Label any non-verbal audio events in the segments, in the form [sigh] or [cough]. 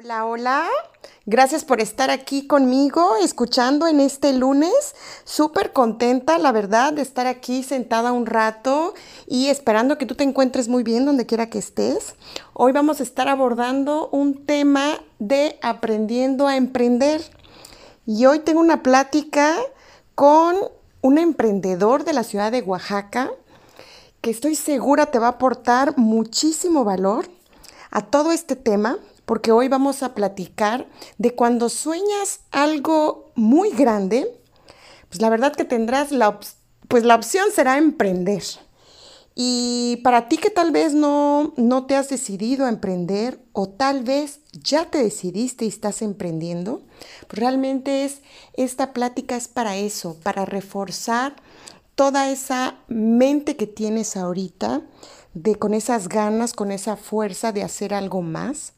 Hola, hola. Gracias por estar aquí conmigo, escuchando en este lunes. Súper contenta, la verdad, de estar aquí sentada un rato y esperando que tú te encuentres muy bien donde quiera que estés. Hoy vamos a estar abordando un tema de aprendiendo a emprender. Y hoy tengo una plática con un emprendedor de la ciudad de Oaxaca que estoy segura te va a aportar muchísimo valor a todo este tema porque hoy vamos a platicar de cuando sueñas algo muy grande, pues la verdad que tendrás la, pues la opción será emprender. Y para ti que tal vez no, no te has decidido a emprender o tal vez ya te decidiste y estás emprendiendo, pues realmente es, esta plática es para eso, para reforzar toda esa mente que tienes ahorita, de con esas ganas, con esa fuerza de hacer algo más,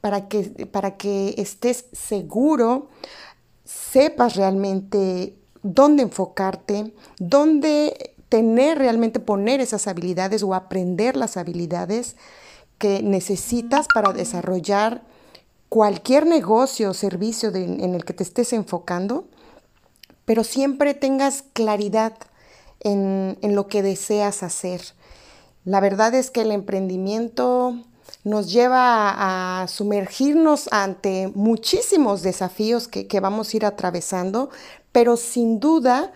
para que, para que estés seguro, sepas realmente dónde enfocarte, dónde tener realmente poner esas habilidades o aprender las habilidades que necesitas para desarrollar cualquier negocio o servicio en el que te estés enfocando, pero siempre tengas claridad en, en lo que deseas hacer. La verdad es que el emprendimiento nos lleva a, sumergirnos ante muchísimos desafíos que, vamos a ir atravesando, pero sin duda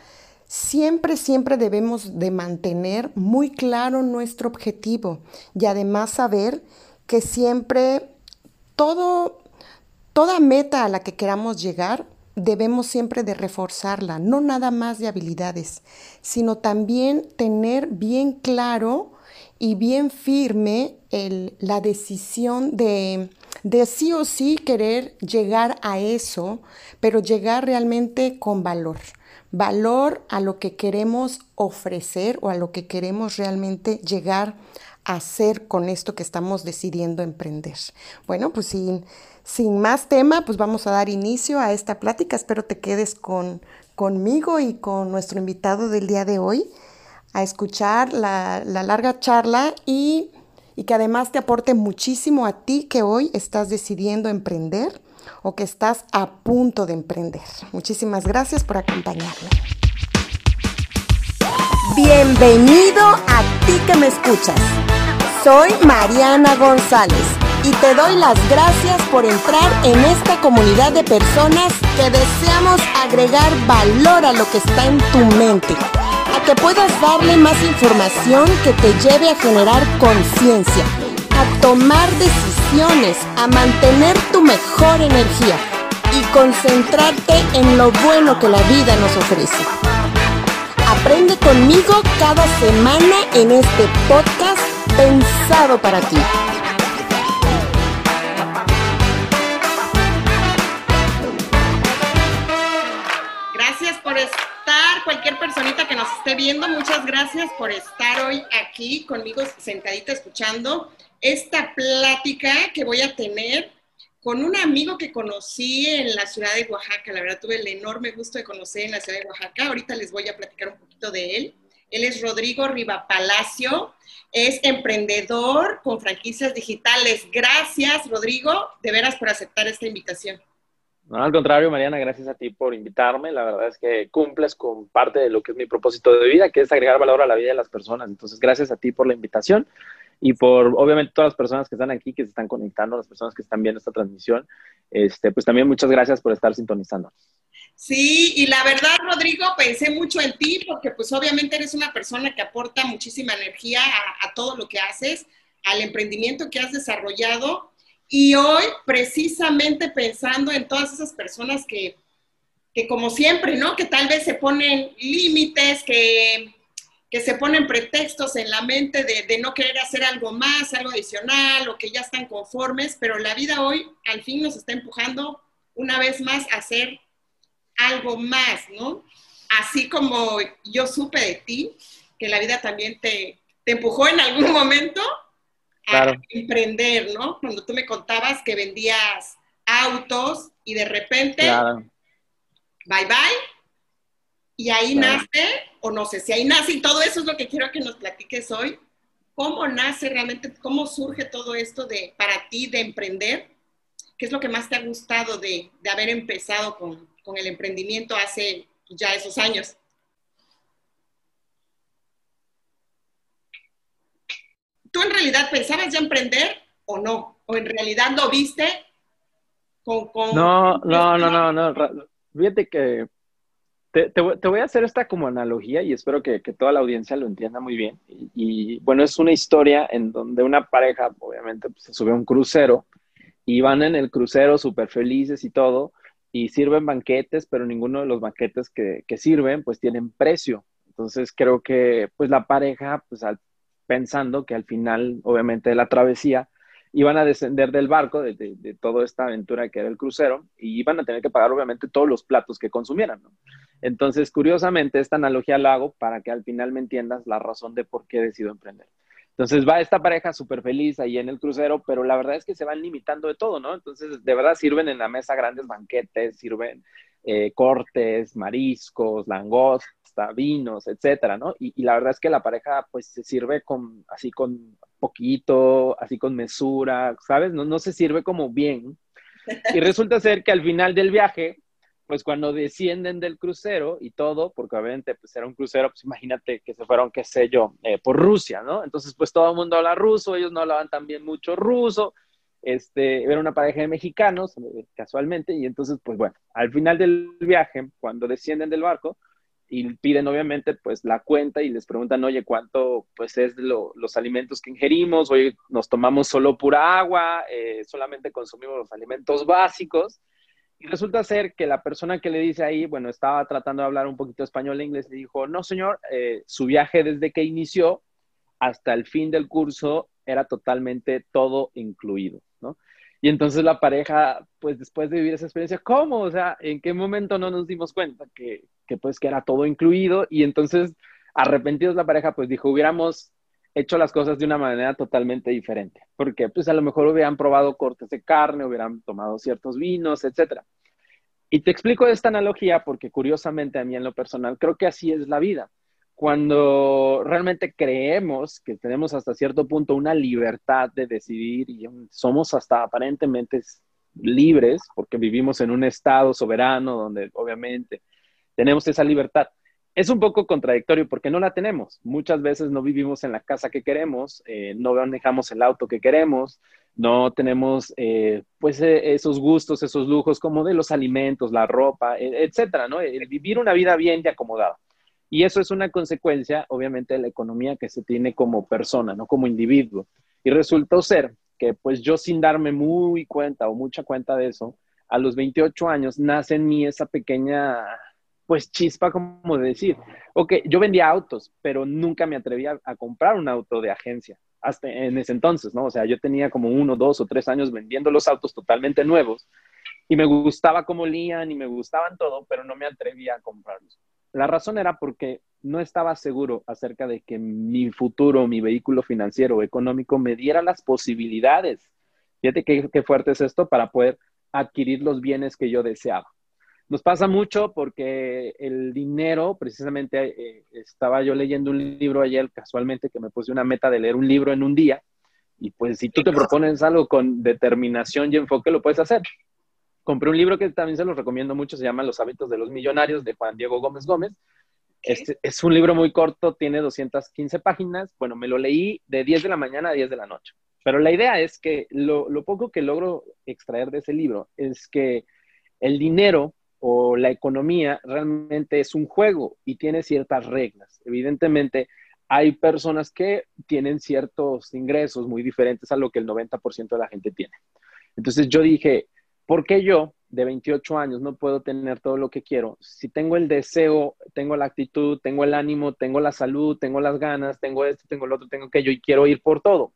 siempre, siempre debemos de mantener muy claro nuestro objetivo y además saber que siempre toda meta a la que queramos llegar, debemos siempre de reforzarla, no nada más de habilidades, sino también tener bien claro y bien firme la decisión de, de sí o sí querer llegar a eso, pero llegar realmente con valor. Valor a lo que queremos ofrecer o a lo que queremos realmente llegar a hacer con esto que estamos decidiendo emprender. Bueno, pues sin, sin más tema, pues vamos a dar inicio a esta plática. Espero te quedes con, conmigo y con nuestro invitado del día de hoy a escuchar la, larga charla y, y que además te aporte muchísimo a ti que hoy estás decidiendo emprender o que estás a punto de emprender. Muchísimas gracias por acompañarme. Bienvenido a ti que me escuchas. Soy Mariana González y te doy las gracias por entrar en esta comunidad de personas que deseamos agregar valor a lo que está en tu mente que puedas darle más información que te lleve a generar conciencia, a tomar decisiones, a mantener tu mejor energía y concentrarte en lo bueno que la vida nos ofrece. Aprende conmigo cada semana en este podcast pensado para ti. Gracias por estar hoy aquí conmigo sentadita escuchando esta plática que voy a tener con un amigo que conocí en la ciudad de Oaxaca. La verdad tuve el enorme gusto de conocer en la ciudad de Oaxaca. Ahorita les voy a platicar un poquito de él. Él es Rodrigo Riva Palacio, es emprendedor con franquicias digitales. Gracias, Rodrigo, de veras por aceptar esta invitación. No, al contrario, Mariana, gracias a ti por invitarme. La verdad es que cumples con parte de lo que es mi propósito de vida, que es agregar valor a la vida de las personas. Entonces, gracias a ti por la invitación y por, obviamente, todas las personas que están aquí, que se están conectando, las personas que están viendo esta transmisión. Este, pues también muchas gracias por estar sintonizando. Sí, y la verdad, Rodrigo, pensé mucho en ti porque pues obviamente eres una persona que aporta muchísima energía a, a todo lo que haces, al emprendimiento que has desarrollado y hoy, precisamente pensando en todas esas personas que, como siempre, ¿no? Que tal vez se ponen límites, que, se ponen pretextos en la mente de, de, no querer hacer algo más, algo adicional, o que ya están conformes, pero la vida hoy al fin nos está empujando una vez más a hacer algo más, ¿no? Así como yo supe de ti, que la vida también te, te empujó en algún momento a emprender, ¿no? Cuando tú me contabas que vendías autos y de repente, bye bye, y ahí nace, o no sé si ahí nace, y todo eso es lo que quiero que nos platiques hoy, cómo nace realmente, cómo surge todo esto de para ti de emprender ¿qué es lo que más te ha gustado de, haber empezado con, el emprendimiento hace ya esos años? ¿Tú en realidad pensabas ya emprender o no? ¿O en realidad lo viste con... No, no, no, no, no. Fíjate que te, voy a hacer esta como analogía y espero que, toda la audiencia lo entienda muy bien. Y, bueno, es una historia en donde una pareja, obviamente, pues, se sube a un crucero y van en el crucero súper felices y todo, y sirven banquetes, pero ninguno de los banquetes que, sirven, pues tienen precio. Entonces creo que pues la pareja, pues pensando que al final, obviamente, de la travesía, iban a descender del barco, de, de, toda esta aventura que era el crucero, y iban a tener que pagar obviamente todos los platos que consumieran. Entonces, curiosamente, esta analogía la hago para que al final me entiendas la razón de por qué decido emprender. Entonces va esta pareja súper feliz ahí en el crucero, pero la verdad es que se van limitando de todo, ¿no? Entonces, de verdad sirven en la mesa grandes banquetes, sirven eh, cortes, mariscos, vinos, etcétera, ¿no? Y, y, la verdad es que la pareja, pues, se sirve con, así con poquito, así con mesura, ¿sabes? No, no se sirve como bien. Y resulta ser que al final del viaje, pues cuando descienden del crucero y todo, porque obviamente pues era un crucero, pues imagínate que se fueron, qué sé yo, eh, por Rusia, ¿no? Entonces pues todo el mundo habla ruso, ellos no hablaban también mucho ruso, este, era una pareja de mexicanos, eh, casualmente, y entonces pues bueno, al final del viaje, cuando descienden del barco, y piden obviamente pues la cuenta y les preguntan, oye, ¿cuánto pues es los alimentos que ingerimos? Oye, nos tomamos solo pura agua, eh, solamente consumimos los alimentos básicos. Y resulta ser que la persona que le dice ahí, bueno, estaba tratando de hablar un poquito español e inglés, le dijo, no, señor, eh, su viaje desde que inició hasta el fin del curso era totalmente todo incluido, ¿no? Y entonces la pareja, pues después de vivir esa experiencia, ¿cómo? O sea, ¿en qué momento no nos dimos cuenta que, que pues que era todo incluido? Y entonces, arrepentidos la pareja, pues dijo, hubiéramos hecho las cosas de una manera totalmente diferente, porque pues a lo mejor hubieran probado cortes de carne, hubieran tomado ciertos vinos, etcétera. Y te explico esta analogía porque curiosamente a mí en lo personal creo que así es la vida. Cuando realmente creemos que tenemos hasta cierto punto una libertad de decidir y somos hasta aparentemente libres porque vivimos en un estado soberano donde obviamente tenemos esa libertad, es un poco contradictorio porque no la tenemos. Muchas veces no vivimos en la casa que queremos, eh, no manejamos el auto que queremos, no tenemos eh, pues eh, esos gustos, esos lujos como de los alimentos, la ropa, e, etcétera, ¿no? El vivir una vida bien y acomodada. Y eso es una consecuencia, obviamente, de la economía que se tiene como persona, no como individuo. Y resultó ser que, pues yo sin darme muy cuenta o mucha cuenta de eso, a los 28 años nace en mí esa pequeña pues chispa como de decir, ok, yo vendía autos, pero nunca me atrevía a, comprar un auto de agencia, hasta en ese entonces, ¿no? O sea, yo tenía como uno, dos o tres años vendiendo los autos totalmente nuevos y me gustaba cómo olían y me gustaban todo, pero no me atrevía a comprarlos. La razón era porque no estaba seguro acerca de que mi futuro, mi vehículo financiero o económico me diera las posibilidades. Fíjate qué, qué fuerte es esto para poder adquirir los bienes que yo deseaba. Nos pasa mucho porque el dinero, precisamente eh, estaba yo leyendo un libro ayer casualmente que me puse una meta de leer un libro en un día y pues si tú te propones algo con determinación y enfoque lo puedes hacer. Compré un libro que también se los recomiendo mucho, se llama Los hábitos de los millonarios de Juan Diego Gómez Gómez. Este, es un libro muy corto, tiene 215 páginas. Bueno, me lo leí de 10 de la mañana a 10 de la noche. Pero la idea es que lo, lo poco que logro extraer de ese libro es que el dinero o la economía realmente es un juego y tiene ciertas reglas. Evidentemente, hay personas que tienen ciertos ingresos muy diferentes a lo que el 90% de la gente tiene. Entonces yo dije, ¿por qué yo de 28 años no puedo tener todo lo que quiero? Si tengo el deseo, tengo la actitud, tengo el ánimo, tengo la salud, tengo las ganas, tengo esto, tengo lo otro, tengo aquello y quiero ir por todo.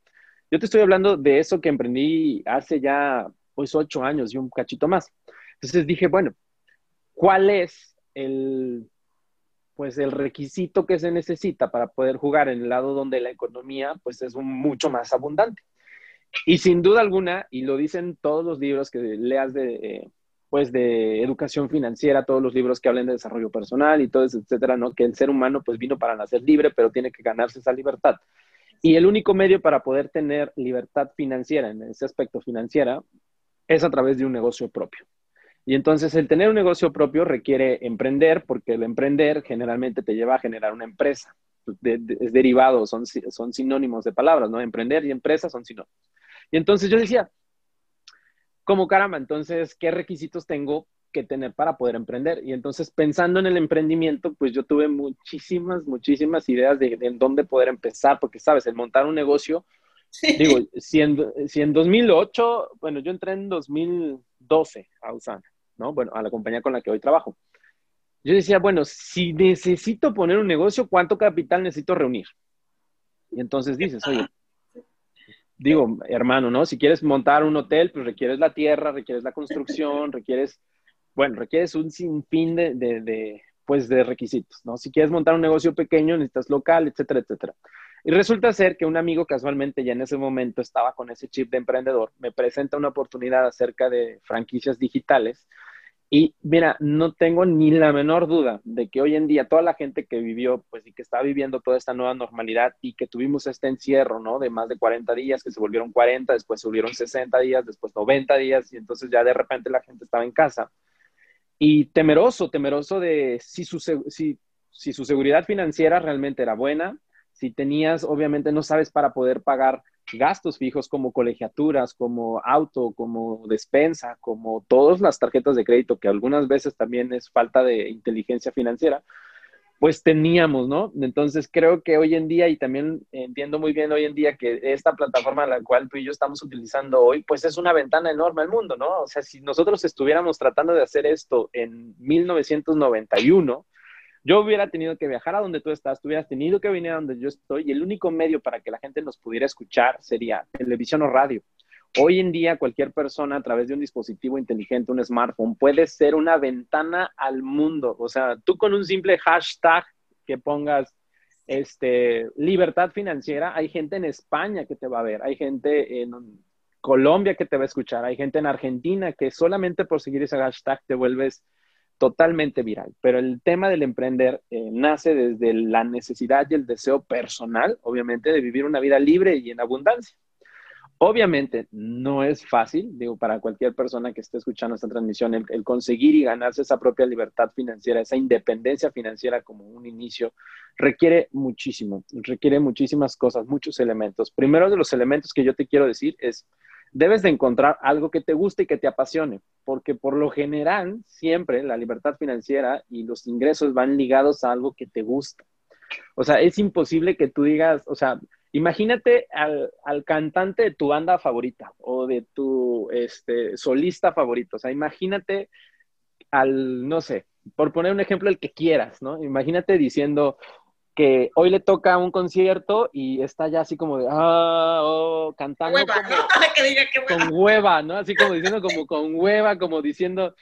Yo te estoy hablando de eso que emprendí hace ya pues ocho años y un cachito más. Entonces dije, bueno, cuál es el, pues el requisito que se necesita para poder jugar en el lado donde la economía pues es mucho más abundante. Y sin duda alguna, y lo dicen todos los libros que leas de, pues de educación financiera, todos los libros que hablen de desarrollo personal y todo eso, etcétera, ¿no? Que el ser humano pues vino para nacer libre, pero tiene que ganarse esa libertad. Y el único medio para poder tener libertad financiera en ese aspecto financiera es a través de un negocio propio. Y entonces el tener un negocio propio requiere emprender, porque el emprender generalmente te lleva a generar una empresa. es derivado, son, son sinónimos de palabras, ¿no? Emprender y empresa son sinónimos. Y entonces yo decía, como caramba, entonces, ¿qué requisitos tengo que tener para poder emprender? Y entonces, pensando en el emprendimiento, pues yo tuve muchísimas, muchísimas ideas de, en dónde poder empezar, porque, sabes, el montar un negocio, digo, si en, si en 2008, bueno, yo entré en 2012 a Usana, ¿no? Bueno, a la compañía con la que hoy trabajo. Yo decía, bueno, si necesito poner un negocio, ¿cuánto capital necesito reunir? Y entonces dices, oye, digo, hermano, ¿no? Si quieres montar un hotel, pues requieres la tierra, requieres la construcción, requieres, bueno, requieres un sinfín de, de, pues, de requisitos, ¿no? Si quieres montar un negocio pequeño, necesitas local, etcétera, etcétera. Y resulta ser que un amigo casualmente ya en ese momento estaba con ese chip de emprendedor, me presenta una oportunidad acerca de franquicias digitales y mira, no tengo ni la menor duda de que hoy en día toda la gente que vivió, pues y que está viviendo toda esta nueva normalidad y que tuvimos este encierro, ¿no? De más de 40 días, que se volvieron 40, después se volvieron 60 días, después 90 días y entonces ya de repente la gente estaba en casa. Y temeroso, temeroso de si su, si, si su seguridad financiera realmente era buena, si tenías, obviamente no sabes para poder pagar gastos fijos como colegiaturas, como auto, como despensa, como todas las tarjetas de crédito, que algunas veces también es falta de inteligencia financiera, pues teníamos, ¿no? Entonces creo que hoy en día, y también entiendo muy bien hoy en día que esta plataforma la cual tú y yo estamos utilizando hoy, pues es una ventana enorme al mundo, ¿no? O sea, si nosotros estuviéramos tratando de hacer esto en 1991, yo hubiera tenido que viajar a donde tú estás, tú hubieras tenido que venir a donde yo estoy y el único medio para que la gente nos pudiera escuchar sería televisión o radio. Hoy en día cualquier persona a través de un dispositivo inteligente, un smartphone, puede ser una ventana al mundo. O sea, tú con un simple hashtag que pongas este, libertad financiera, hay gente en España que te va a ver, hay gente en Colombia que te va a escuchar, hay gente en Argentina que solamente por seguir ese hashtag te vuelves totalmente viral. Pero el tema del emprender eh, nace desde la necesidad y el deseo personal, obviamente, de vivir una vida libre y en abundancia. Obviamente no es fácil, digo, para cualquier persona que esté escuchando esta transmisión, el, conseguir y ganarse esa propia libertad financiera, esa independencia financiera como un inicio, requiere muchísimo, requiere muchísimas cosas, muchos elementos. Primero de los elementos que yo te quiero decir es, debes de encontrar algo que te guste y que te apasione, porque por lo general siempre la libertad financiera y los ingresos van ligados a algo que te gusta. O sea, es imposible que tú digas, o sea, imagínate al, cantante de tu banda favorita o de tu este, solista favorito. O sea, imagínate al, no sé, por poner un ejemplo, el que quieras, ¿no? Imagínate diciendo, que hoy le toca un concierto y está ya así como de, ah, oh, cantando [laughs] con hueva, ¿no? Así como diciendo como con hueva, como diciendo,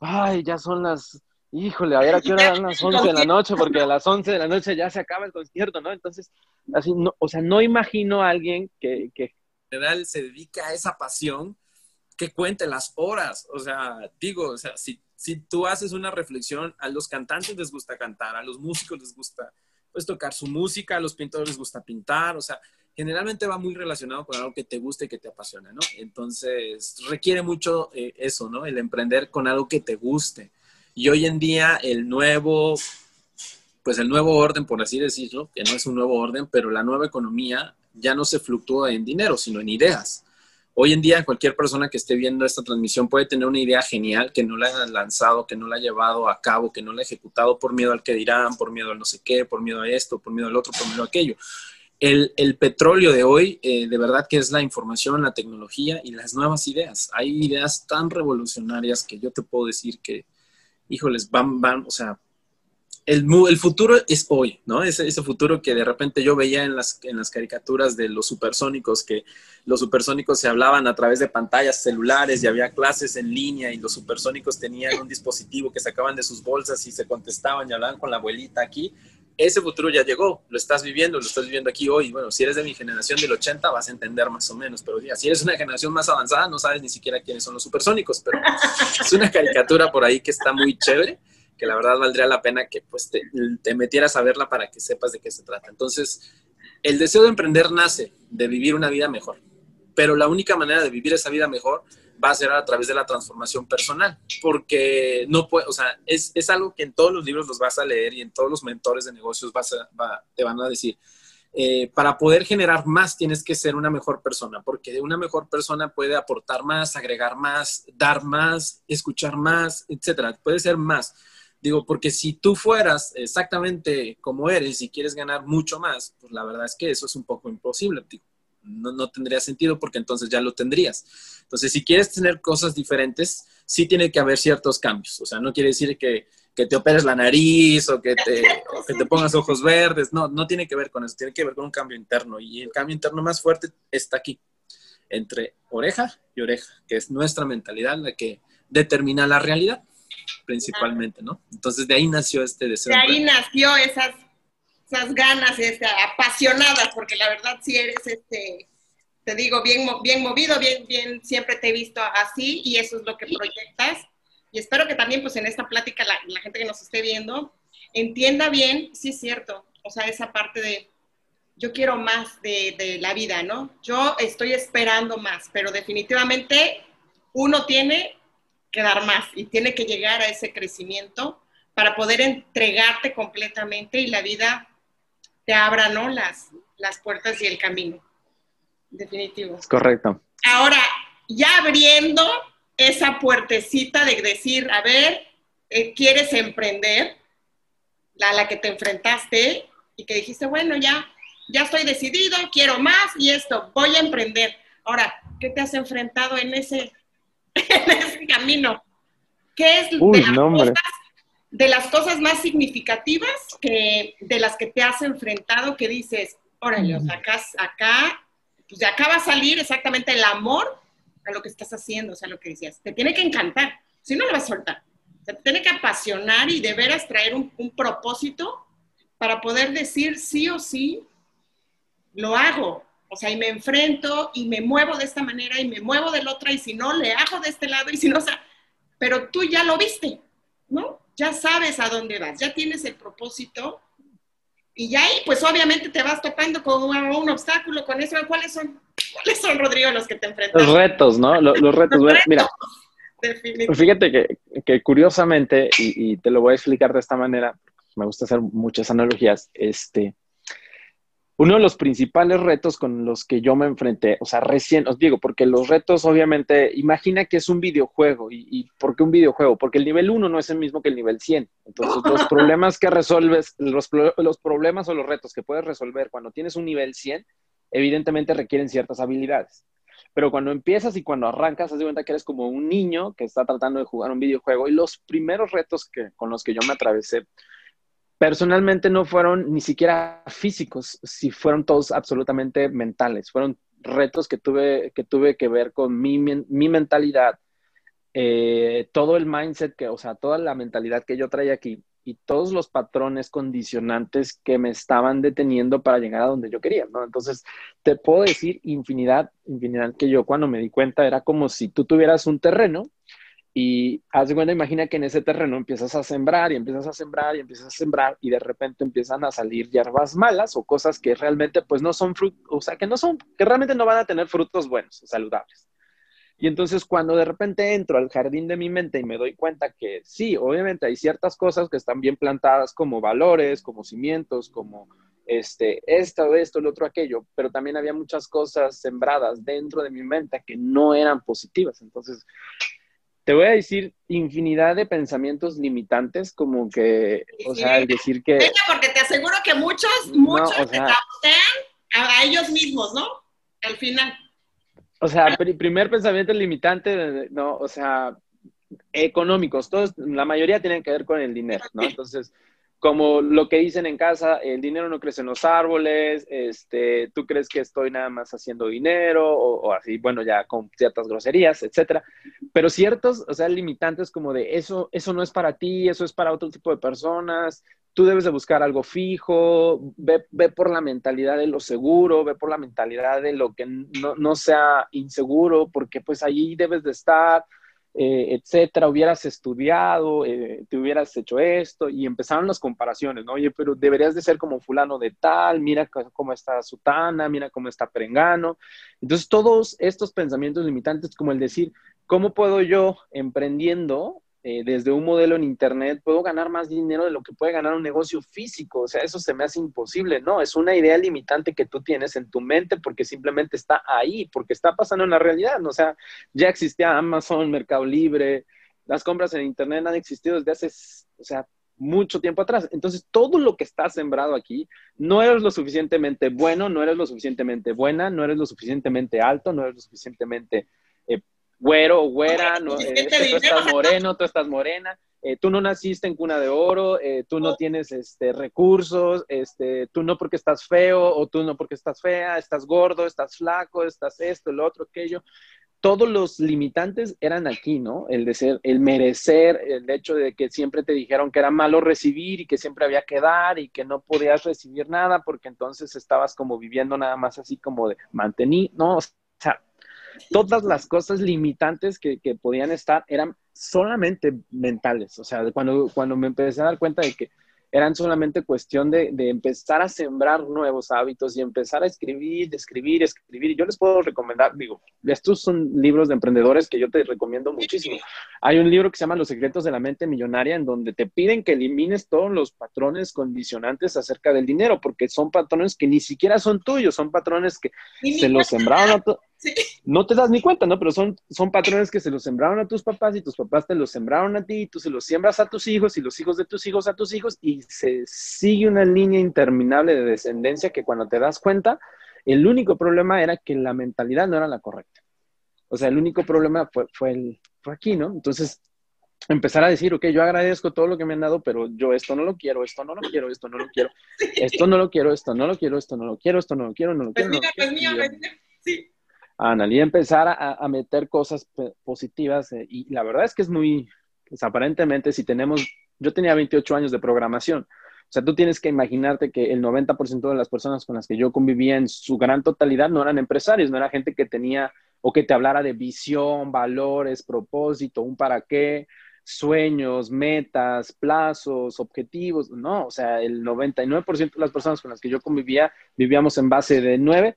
ay, ya son las, híjole, a ver a qué hora dan las 11 de la noche, porque a las 11 de la noche ya se acaba el concierto, ¿no? Entonces, así, no, o sea, no imagino a alguien que, que... En se dedica a esa pasión que cuente las horas, o sea, digo, o sea, si, si tú haces una reflexión, a los cantantes les gusta cantar, a los músicos les gusta pues tocar su música, a los pintores les gusta pintar, o sea, generalmente va muy relacionado con algo que te guste y que te apasiona, ¿no? Entonces, requiere mucho eh, eso, ¿no? El emprender con algo que te guste. Y hoy en día el nuevo, pues el nuevo orden, por así decirlo, que no es un nuevo orden, pero la nueva economía ya no se fluctúa en dinero, sino en ideas. Hoy en día cualquier persona que esté viendo esta transmisión puede tener una idea genial que no la ha lanzado, que no la ha llevado a cabo, que no la ha ejecutado por miedo al que dirán, por miedo al no sé qué, por miedo a esto, por miedo al otro, por miedo a aquello. El, petróleo de hoy, eh, de verdad que es la información, la tecnología y las nuevas ideas. Hay ideas tan revolucionarias que yo te puedo decir que, híjoles, van, van, o sea, el, futuro es hoy, ¿no? Ese, ese futuro que de repente yo veía en las, en las caricaturas de los supersónicos, que los supersónicos se hablaban a través de pantallas celulares y había clases en línea y los supersónicos tenían un dispositivo que sacaban de sus bolsas y se contestaban y hablaban con la abuelita aquí. Ese futuro ya llegó, lo estás viviendo, lo estás viviendo aquí hoy. Bueno, si eres de mi generación del 80 vas a entender más o menos, pero ya, si eres una generación más avanzada no sabes ni siquiera quiénes son los supersónicos, pero es una caricatura por ahí que está muy chévere que la verdad valdría la pena que pues te, metieras a verla para que sepas de qué se trata. Entonces, el deseo de emprender nace de vivir una vida mejor, pero la única manera de vivir esa vida mejor va a ser a través de la transformación personal, porque no puede, o sea, es, es algo que en todos los libros los vas a leer y en todos los mentores de negocios vas a, te van a decir. Eh, para poder generar más tienes que ser una mejor persona, porque una mejor persona puede aportar más, agregar más, dar más, escuchar más, etcétera. Puede ser más. Digo, porque si tú fueras exactamente como eres y quieres ganar mucho más, pues la verdad es que eso es un poco imposible. No, no tendría sentido porque entonces ya lo tendrías. Entonces, si quieres tener cosas diferentes, sí tiene que haber ciertos cambios. O sea, no quiere decir que, que te operes la nariz o que te, [laughs] que te pongas ojos verdes. No, no tiene que ver con eso. Tiene que ver con un cambio interno. Y el cambio interno más fuerte está aquí, entre oreja y oreja, que es nuestra mentalidad la que determina la realidad principalmente, ¿no? Entonces de ahí nació este deseo. De ahí nació esas, esas ganas este, apasionadas, porque la verdad sí eres este te digo, bien, bien movido, bien, bien, siempre te he visto así y eso es lo que proyectas. Y espero que también, pues en esta plática, la, gente que nos esté viendo entienda bien, sí es cierto, o sea, esa parte de yo quiero más de, de la vida, ¿no? Yo estoy esperando más, pero definitivamente uno tiene que dar más y tiene que llegar a ese crecimiento para poder entregarte completamente y la vida te abra, ¿no? Las, las puertas y el camino definitivo. Es correcto. Ahora, ya abriendo esa puertecita de decir, a ver, eh, ¿quieres emprender? La, la que te enfrentaste y que dijiste, bueno, ya, ya estoy decidido, quiero más y esto, voy a emprender. Ahora, ¿qué te has enfrentado en ese, [laughs] en ese camino? ¿Qué es de, las cosas, de, las cosas, más significativas que, de las que te has enfrentado que dices, órale, o sea, acá, acá pues de acá va a salir exactamente el amor a lo que estás haciendo, o sea, lo que decías. Te tiene que encantar, si no lo vas a soltar. te tiene que apasionar y de veras traer un, propósito para poder decir sí o sí, lo hago. O sea, y me enfrento y me muevo de esta manera y me muevo del otro y si no, le hago de este lado y si no, o sea, pero tú ya lo viste, ¿no? Ya sabes a dónde vas, ya tienes el propósito y ya ahí, pues obviamente te vas topando con un, obstáculo, con eso. ¿Cuáles son, ¿Cuáles son, Rodrigo, los que te enfrentas? Los retos, ¿no? Los, retos. Mira, fíjate que, que curiosamente, y, y, te lo voy a explicar de esta manera, me gusta hacer muchas analogías, este, uno de los principales retos con los que yo me enfrenté, o sea, recién, os digo, porque los retos obviamente, imagina que es un videojuego. ¿Y, por qué un videojuego? Porque el nivel 1 no es el mismo que el nivel 100. Entonces, los [laughs] problemas que resuelves, los, los problemas o los retos que puedes resolver cuando tienes un nivel 100, evidentemente requieren ciertas habilidades. Pero cuando empiezas y cuando arrancas, haz de cuenta que eres como un niño que está tratando de jugar un videojuego. Y los primeros retos que, con los que yo me atravesé personalmente no fueron ni siquiera físicos, si fueron todos absolutamente mentales. Fueron retos que tuve que, tuve que ver con mi, mi mentalidad, eh, todo el mindset, que, o sea, toda la mentalidad que yo traía aquí y todos los patrones condicionantes que me estaban deteniendo para llegar a donde yo quería. Entonces, te puedo decir infinidad, infinidad que yo cuando me di cuenta era como si tú tuvieras un terreno y haz de imagina que en ese terreno empiezas a sembrar y empiezas a sembrar y empiezas a sembrar y de repente empiezan a salir hierbas malas o cosas que realmente pues no son frutos, o sea, que no son, que realmente no van a tener frutos buenos saludables. Y entonces cuando de repente entro al jardín de mi mente y me doy cuenta que sí, obviamente hay ciertas cosas que están bien plantadas como valores, como cimientos, como este, esto, esto, lo otro, aquello, pero también había muchas cosas sembradas dentro de mi mente que no eran positivas. Entonces te voy a decir infinidad de pensamientos limitantes, como que, o sea, el decir que... Venga, porque te aseguro que muchos, muchos se sea, a, ellos mismos, ¿no? Al final. O sea, primer pensamiento limitante, no, o sea, económicos, todos, la mayoría tienen que ver con el dinero, ¿no? Entonces, como lo que dicen en casa, el dinero no crece en los árboles, este, tú crees que estoy nada más haciendo dinero o, así, bueno, ya con ciertas groserías, etcétera. Pero ciertos, o sea, limitantes como de eso, eso no es para ti, eso es para otro tipo de personas, tú debes de buscar algo fijo, ve, ve por la mentalidad de lo seguro, ve por la mentalidad de lo que no, no sea inseguro, porque pues allí debes de estar eh, etcétera, hubieras estudiado, eh, te hubieras hecho esto, y empezaron las comparaciones, ¿no? Oye, pero deberías de ser como fulano de tal, mira cómo está Sutana, mira cómo está Perengano. Entonces, todos estos pensamientos limitantes, como el decir, ¿cómo puedo yo, emprendiendo eh, desde un modelo en Internet, puedo ganar más dinero de lo que puede ganar un negocio físico? O sea, eso se me hace imposible. No, es una idea limitante que tú tienes en tu mente porque simplemente está ahí, porque está pasando en la realidad. O sea, ya existía Amazon, Mercado Libre, las compras en Internet han existido desde hace, o sea, mucho tiempo atrás. Entonces, todo lo que está sembrado aquí, no eres lo suficientemente bueno, no eres lo suficientemente buena, no eres lo suficientemente alto, no eres lo suficientemente güero o güera, no, eh, tú estás [laughs] moreno, tú estás morena. Eh, tú no naciste en cuna de oro, tú no tienes este, recursos, este, tú no porque estás feo o tú no porque estás fea, estás gordo, estás flaco, estás esto, el otro, aquello todos los limitantes eran aquí, ¿no? El de ser, el merecer, el hecho de que siempre te dijeron que era malo recibir y que siempre había que dar y que no podías recibir nada porque entonces estabas como viviendo nada más así como de mantení, ¿no? O sea, todas las cosas limitantes que, que podían estar eran solamente mentales. O sea, cuando, cuando me empecé a dar cuenta de que eran solamente cuestión de, empezar a sembrar nuevos hábitos y empezar a escribir, escribir, escribir. Y yo les puedo recomendar, digo, estos son libros de emprendedores que yo te recomiendo muchísimo. Hay un libro que se llama Los secretos de la mente millonaria, en donde te piden que elimines todos los patrones condicionantes acerca del dinero, porque son patrones que ni siquiera son tuyos, son patrones que se los sembraron a todos no te das ni cuenta, ¿no? Pero son, son patrones que se los sembraron a tus papás y tus papás te los sembraron a ti y tú se los siembras a tus hijos y los hijos de tus hijos a tus hijos y se sigue una línea interminable de descendencia que cuando te das cuenta, el único problema era que la mentalidad no era la correcta. O sea, el único problema fue, fue, el, fue aquí, ¿no? Entonces, empezar a decir, ok, yo agradezco todo lo que me han dado, pero yo esto no lo quiero, esto no lo quiero, esto no lo quiero, esto no lo quiero, esto no lo quiero, esto no lo quiero, esto no lo quiero, no lo quiero. No lo quiero, no lo quiero. sí y empezar a, meter cosas positivas. Eh, y la verdad es que es muy, pues, aparentemente, si tenemos, yo tenía 28 años de programación. O sea, tú tienes que imaginarte que el 90% de las personas con las que yo convivía en su gran totalidad no eran empresarios, no era gente que tenía o que te hablara de visión, valores, propósito, un para qué, sueños, metas, plazos, objetivos. No, o sea, el 99% de las personas con las que yo convivía vivíamos en base de 9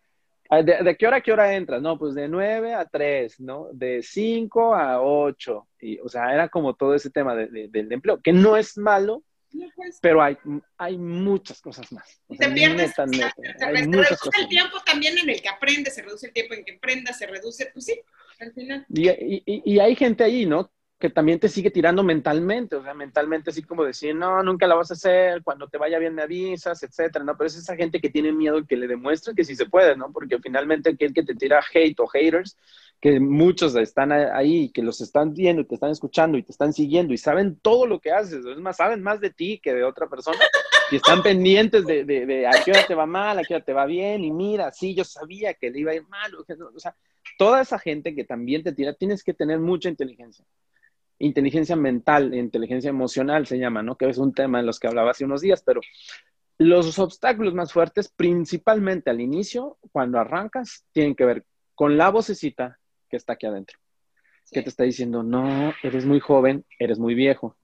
Ah, ¿De, qué hora a qué hora entras? No, pues de 9 a 3, ¿no? De 5 a 8. Y, o sea, era como todo ese tema del empleo, que no es malo, pero hay, hay muchas cosas más. O te pierdes, se, reduce el tiempo también en el que aprendes, se reduce el tiempo en que emprendas, se reduce, pues sí, al final. Y, y, y hay gente ahí, ¿no? Que también te sigue tirando mentalmente, o sea, mentalmente así como decir, no, nunca la vas a hacer, cuando te vaya bien me avisas, etcétera, ¿no? Pero es esa gente que tiene miedo y que le demuestre que sí se puede, ¿no? Porque finalmente aquel que te tira hate o haters, que muchos están ahí, que los están viendo, te están escuchando y te están siguiendo y saben todo lo que haces, es más, saben más de ti que de otra persona y están [laughs] pendientes de, de, de a qué hora te va mal, a qué hora te va bien y mira, sí, yo sabía que le iba a ir mal, o sea, toda esa gente que también te tira, tienes que tener mucha inteligencia inteligencia mental, inteligencia emocional se llama, ¿no? Que es un tema en los que hablaba hace unos días, pero los obstáculos más fuertes, principalmente al inicio, cuando arrancas, tienen que ver con la vocecita que está aquí adentro, que te está diciendo, no, eres muy joven, eres muy viejo.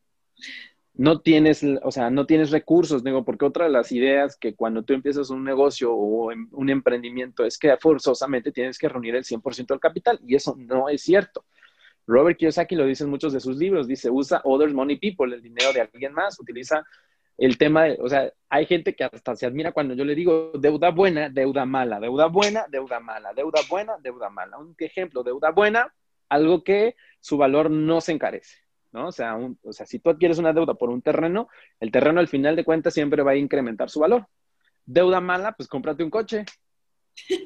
No tienes, o sea, no tienes recursos, digo, porque otra de las ideas que cuando tú empiezas un negocio o un emprendimiento es que forzosamente tienes que reunir el 100% del capital y eso no es cierto. Robert Kiyosaki lo dice en muchos de sus libros, dice, usa others money people, el dinero de alguien más, utiliza el tema de, o sea, hay gente que hasta se admira cuando yo le digo deuda buena, deuda mala, deuda buena, deuda mala, deuda buena, deuda mala. Un ejemplo, deuda buena, algo que su valor no se encarece, ¿no? O sea, o sea, si tú adquieres una deuda por un terreno, el terreno al final de cuentas siempre va a incrementar su valor. Deuda mala, pues cómprate un coche,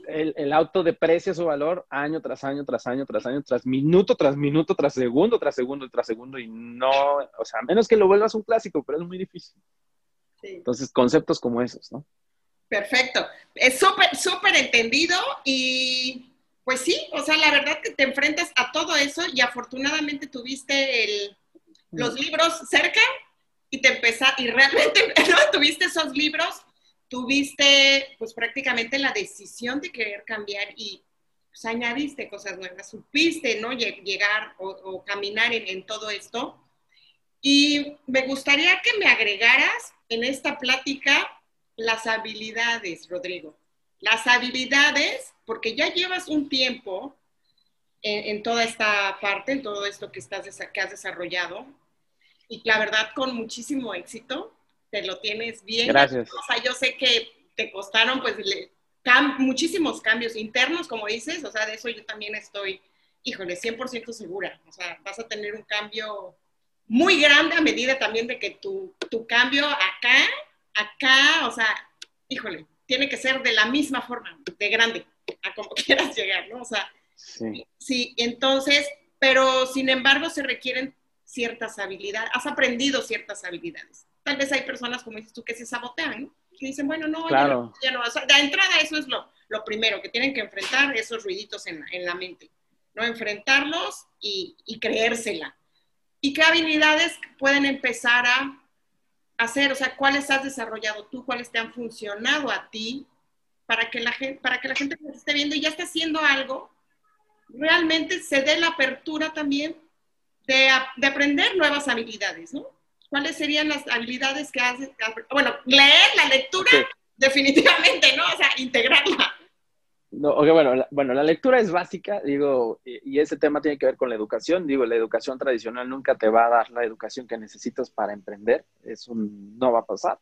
el, el, auto deprecia su valor año tras año, tras año, tras año, tras minuto, tras minuto, tras segundo, tras segundo, tras segundo, y no, o sea, menos que lo vuelvas un clásico, pero es muy difícil. Entonces, conceptos como esos, ¿no? Perfecto. Es súper, súper entendido y pues sí, o sea, la verdad que te enfrentas a todo eso y afortunadamente tuviste el, los libros cerca y te empezaste, y realmente [laughs] ¿no? tuviste esos libros tuviste pues prácticamente la decisión de querer cambiar y pues, añadiste cosas nuevas, supiste, ¿no? Llegar o, caminar en, en, todo esto. Y me gustaría que me agregaras en esta plática las habilidades, Rodrigo. Las habilidades, porque ya llevas un tiempo en, toda esta parte, en todo esto que, estás, que has desarrollado. Y la verdad, con muchísimo éxito, te lo tienes bien. Gracias. O sea, yo sé que te costaron pues muchísimos cambios internos, como dices, o sea, de eso yo también estoy, híjole, 100% segura. O sea, vas a tener un cambio muy grande a medida también de que tu, tu cambio acá, acá, o sea, híjole, tiene que ser de la misma forma, de grande, a como [laughs] quieras llegar, ¿no? O sea, sí. sí, entonces, pero sin embargo se requieren ciertas habilidades, has aprendido ciertas habilidades. Tal vez hay personas, como dices tú, que se sabotean, ¿no? que dicen, bueno, no, claro. ya no, de entrada eso es lo, lo, primero, que tienen que enfrentar esos ruiditos en, en la mente, ¿no? Enfrentarlos y, y creérsela. ¿Y qué habilidades pueden empezar a hacer? O sea, ¿cuáles has desarrollado tú? ¿Cuáles te han funcionado a ti? Para que la gente, para que la gente que esté viendo y ya esté haciendo algo, realmente se dé la apertura también de, de aprender nuevas habilidades, ¿no? ¿Cuáles serían las habilidades que haces? Bueno, leer la lectura, definitivamente, ¿no? O sea, integrarla. No, bueno, la, bueno, la lectura es básica, digo, y, ese tema tiene que ver con la educación. Digo, la educación tradicional nunca te va a dar la educación que necesitas para emprender. Eso no va a pasar,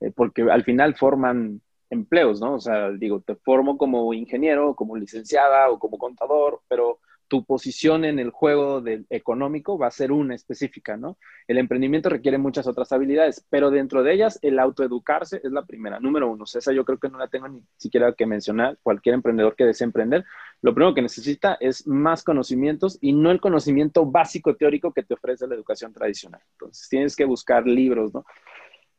eh, porque al final forman empleos, ¿no? O sea, digo, te formo como ingeniero, como licenciada o como contador, pero tu posición en el juego del económico va a ser una específica, ¿no? El emprendimiento requiere muchas otras habilidades, pero dentro de ellas el autoeducarse es la primera, número uno. esa yo creo que no la tengo ni siquiera que mencionar. Cualquier emprendedor que desee emprender, lo primero que necesita es más conocimientos y no el conocimiento básico teórico que te ofrece la educación tradicional. Entonces tienes que buscar libros, ¿no?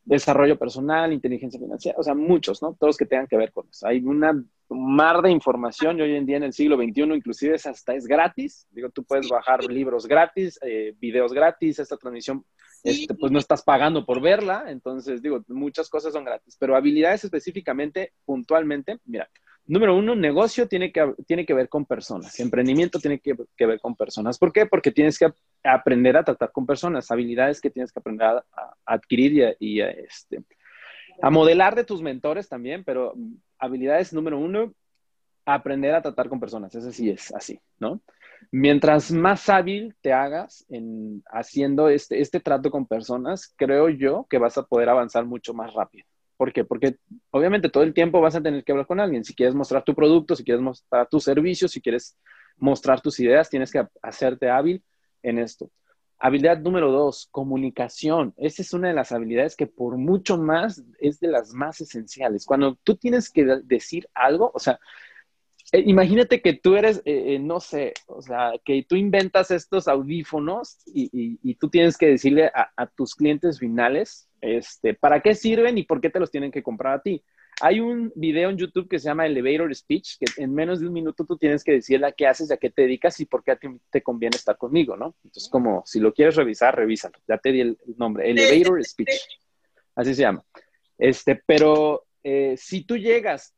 Desarrollo personal, inteligencia financiera, o sea, muchos, ¿no? Todos que tengan que ver con eso. Hay una mar de información y hoy en día en el siglo XXI inclusive es hasta es gratis. Digo, tú puedes bajar libros gratis, eh, videos gratis, esta transmisión, este, pues no estás pagando por verla, entonces digo, muchas cosas son gratis, pero habilidades específicamente, puntualmente, mira, Número uno, negocio tiene que, tiene que ver con personas. Emprendimiento tiene que, ver con personas. ¿Por qué? Porque tienes que aprender a tratar con personas, habilidades que tienes que aprender a, adquirir y, a, este, a modelar de tus mentores también, pero habilidades número uno, aprender a tratar con personas. Eso sí es así, ¿no? Mientras más hábil te hagas en haciendo este, este trato con personas, creo yo que vas a poder avanzar mucho más rápido. ¿Por qué? Porque obviamente todo el tiempo vas a tener que hablar con alguien. Si quieres mostrar tu producto, si quieres mostrar tu servicio, si quieres mostrar tus ideas, tienes que hacerte hábil en esto. Habilidad número dos, comunicación. Esa es una de las habilidades que por mucho más es de las más esenciales. Cuando tú tienes que decir algo, o sea, eh, imagínate que tú eres, eh, eh, no sé, o sea, que tú inventas estos audífonos y, tú tienes que decirle a, tus clientes finales, este, para qué sirven y por qué te los tienen que comprar a ti. Hay un video en YouTube que se llama Elevator Speech, que en menos de un minuto tú tienes que decirle a qué haces, a qué te dedicas y por qué a ti te conviene estar conmigo, ¿no? Entonces, como si lo quieres revisar, revísalo. Ya te di el, nombre, Elevator Speech. Así se llama. Este, pero si tú llegas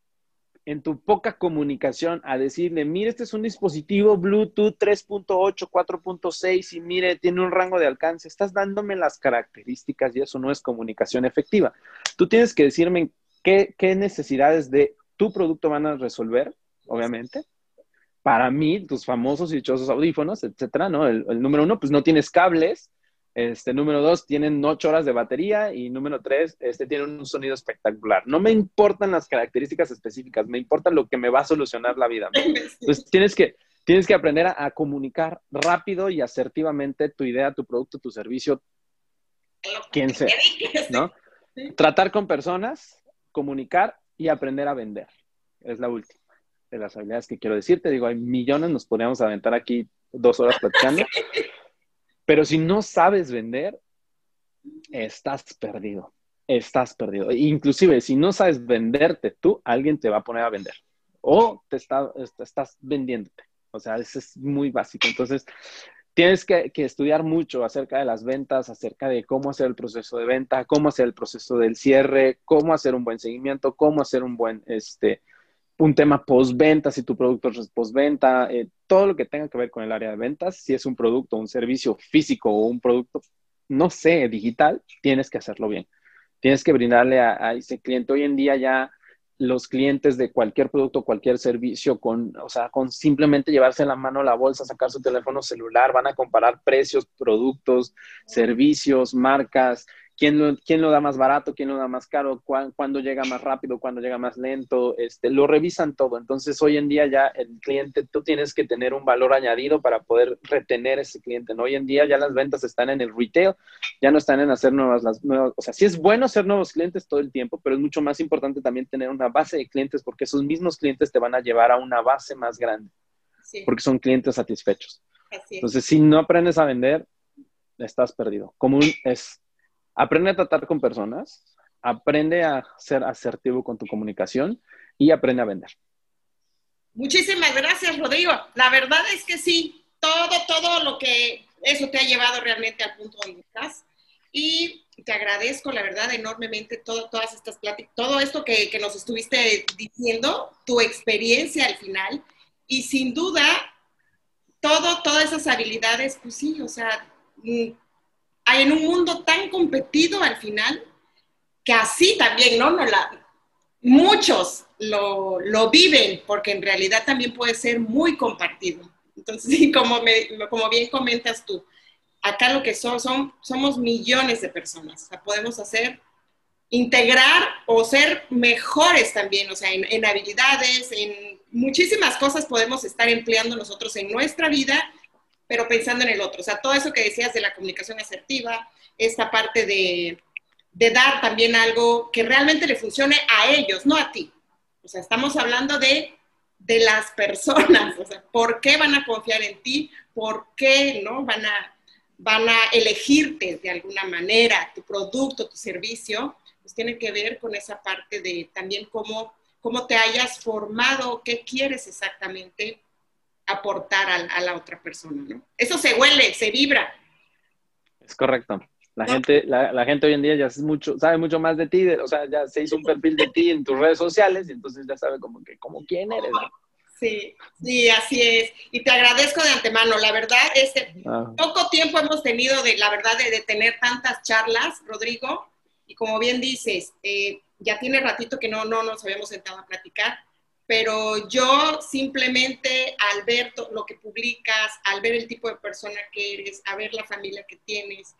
en tu poca comunicación a decirle, mire, este es un dispositivo Bluetooth 3.8, 4.6 y mire, tiene un rango de alcance, estás dándome las características y eso no es comunicación efectiva. Tú tienes que decirme qué, necesidades de tu producto van a resolver, obviamente. Para mí, tus famosos y dichosos audífonos, etcétera, ¿no? El, el número uno, pues no tienes cables, este, número dos, tienen ocho horas de batería. Y número tres, este, tienen un sonido espectacular. No me importan las características específicas, me importa lo que me va a solucionar la vida. [laughs] Entonces, tienes que, tienes que aprender a, comunicar rápido y asertivamente tu idea, tu producto, tu servicio, quien sea, ¿no? Tratar con personas, comunicar y aprender a vender. Es la última de las habilidades que quiero decirte. Digo, hay millones, nos podríamos aventar aquí dos horas platicando. [laughs] Pero si no sabes vender, estás perdido. Estás perdido. Inclusive, si no sabes venderte tú, alguien te va a poner a vender. O te está, estás vendiéndote. O sea, eso es muy básico. Entonces, tienes que, que, estudiar mucho acerca de las ventas, acerca de cómo hacer el proceso de venta, cómo hacer el proceso del cierre, cómo hacer un buen seguimiento, cómo hacer un buen, este, un tema postventa, si tu producto es postventa, eh, todo lo que tenga que ver con el área de ventas, si es un producto, un servicio físico o un producto, no sé, digital, tienes que hacerlo bien. Tienes que brindarle a, ese cliente. Hoy en día ya los clientes de cualquier producto, cualquier servicio, con, o sea, con simplemente llevarse la mano a la bolsa, sacar su teléfono celular, van a comparar precios, productos, servicios, marcas, quién lo, quién lo da más barato, quién lo da más caro, cuándo llega más rápido, cuándo llega más lento, este, lo revisan todo. Entonces, hoy en día ya el cliente, tú tienes que tener un valor añadido para poder retener ese cliente. ¿no? Hoy en día ya las ventas están en el retail, ya no están en hacer nuevas, las nuevas, o sea, sí es bueno hacer nuevos clientes todo el tiempo, pero es mucho más importante también tener una base de clientes porque esos mismos clientes te van a llevar a una base más grande, porque son clientes satisfechos. Entonces, si no aprendes a vender, estás perdido. Como es Aprende a tratar con personas, aprende a ser asertivo con tu comunicación y aprende a vender. Muchísimas gracias, Rodrigo. La verdad es que sí, todo, todo lo que eso te ha llevado realmente al punto donde estás. Y te agradezco, la verdad, enormemente todo, todas estas pláticas, todo esto que, que nos estuviste diciendo, tu experiencia al final. Y sin duda, todo, todas esas habilidades, pues sí, o sea, mm, en un mundo tan competido al final, que así también, ¿no? no la, muchos lo, lo, viven, porque en realidad también puede ser muy compartido. Entonces, [laughs] como, me, como bien comentas tú, acá lo que son, son, somos millones de personas, o sea, podemos hacer, integrar o ser mejores también, o sea, en, en habilidades, en muchísimas cosas podemos estar empleando nosotros en nuestra vida pero pensando en el otro. O sea, todo eso que decías de la comunicación asertiva, esta parte de, de dar también algo que realmente le funcione a ellos, no a ti. O sea, estamos hablando de, de las personas, o sea, ¿por qué van a confiar en ti? ¿Por qué no van a, van a elegirte de alguna manera tu producto, tu servicio? Pues tiene que ver con esa parte de también cómo, cómo te hayas formado, qué quieres exactamente aportar a, la otra persona, ¿no? Eso se huele, se vibra. Es correcto. La, gente, la, gente hoy en día ya es mucho, sabe mucho más de ti, o sea, ya se hizo un perfil de ti en tus redes sociales y entonces ya sabe como que, como quién eres. Sí, sí, así es. Y te agradezco de antemano. La verdad, este, poco tiempo hemos tenido de, la verdad, de, tener tantas charlas, Rodrigo. Y como bien dices, eh, ya tiene ratito que no, no nos habíamos sentado a platicar pero yo simplemente al ver lo que publicas, al ver el tipo de persona que eres, a ver la familia que tienes,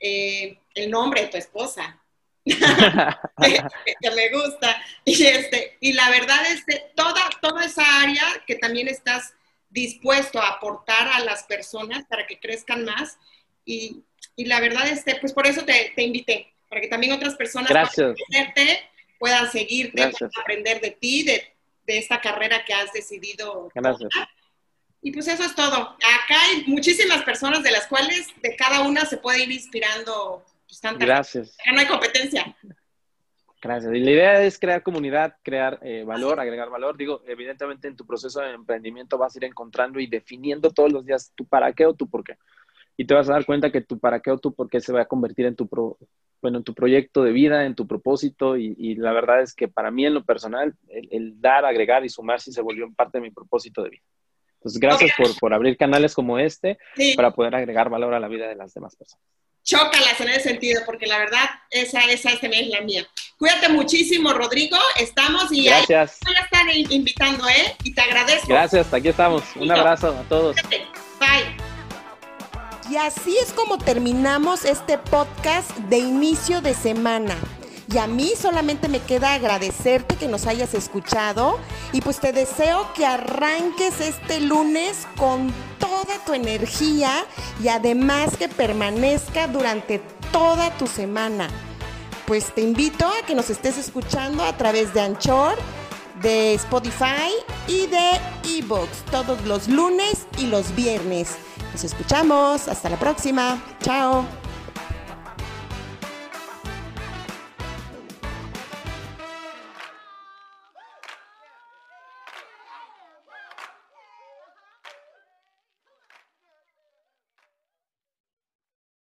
eh, el nombre de tu esposa, [laughs] que, me gusta, y, este, y la verdad es que toda, toda esa área que también estás dispuesto a aportar a las personas para que crezcan más, y, y la verdad es que, pues por eso te, te, invité, para que también otras personas puedan, puedan seguirte, puedan aprender de ti, de de esta carrera que has decidido. Gracias. Y pues eso es todo. Acá hay muchísimas personas de las cuales de cada una se puede ir inspirando. Pues, Gracias. Acá no hay competencia. Gracias. Y la idea es crear comunidad, crear eh, valor, agregar valor. Digo, evidentemente en tu proceso de emprendimiento vas a ir encontrando y definiendo todos los días tu para qué o tu por qué. Y te vas a dar cuenta que tu para qué o tu por qué se va a convertir en tu, pro, bueno, en tu proyecto de vida, en tu propósito y, la verdad es que para mí en lo personal, el, dar, agregar y sumar sí se volvió parte de mi propósito de vida. Entonces, gracias por, por, abrir canales como este para poder agregar valor a la vida de las demás personas. Chócalas en ese sentido, porque la verdad, esa, esa es la mía. Cuídate muchísimo, Rodrigo. Estamos y gracias. voy a estar invitando, ¿eh? Y te agradezco. Gracias, aquí estamos. Un abrazo a todos. Y así es como terminamos este podcast de inicio de semana. Y a mí solamente me queda agradecerte que nos hayas escuchado y pues te deseo que arranques este lunes con toda tu energía y además que permanezca durante toda tu semana. Pues te invito a que nos estés escuchando a través de Anchor, de Spotify y de eBooks todos los lunes y los viernes. Nos escuchamos. Hasta la próxima. Chao.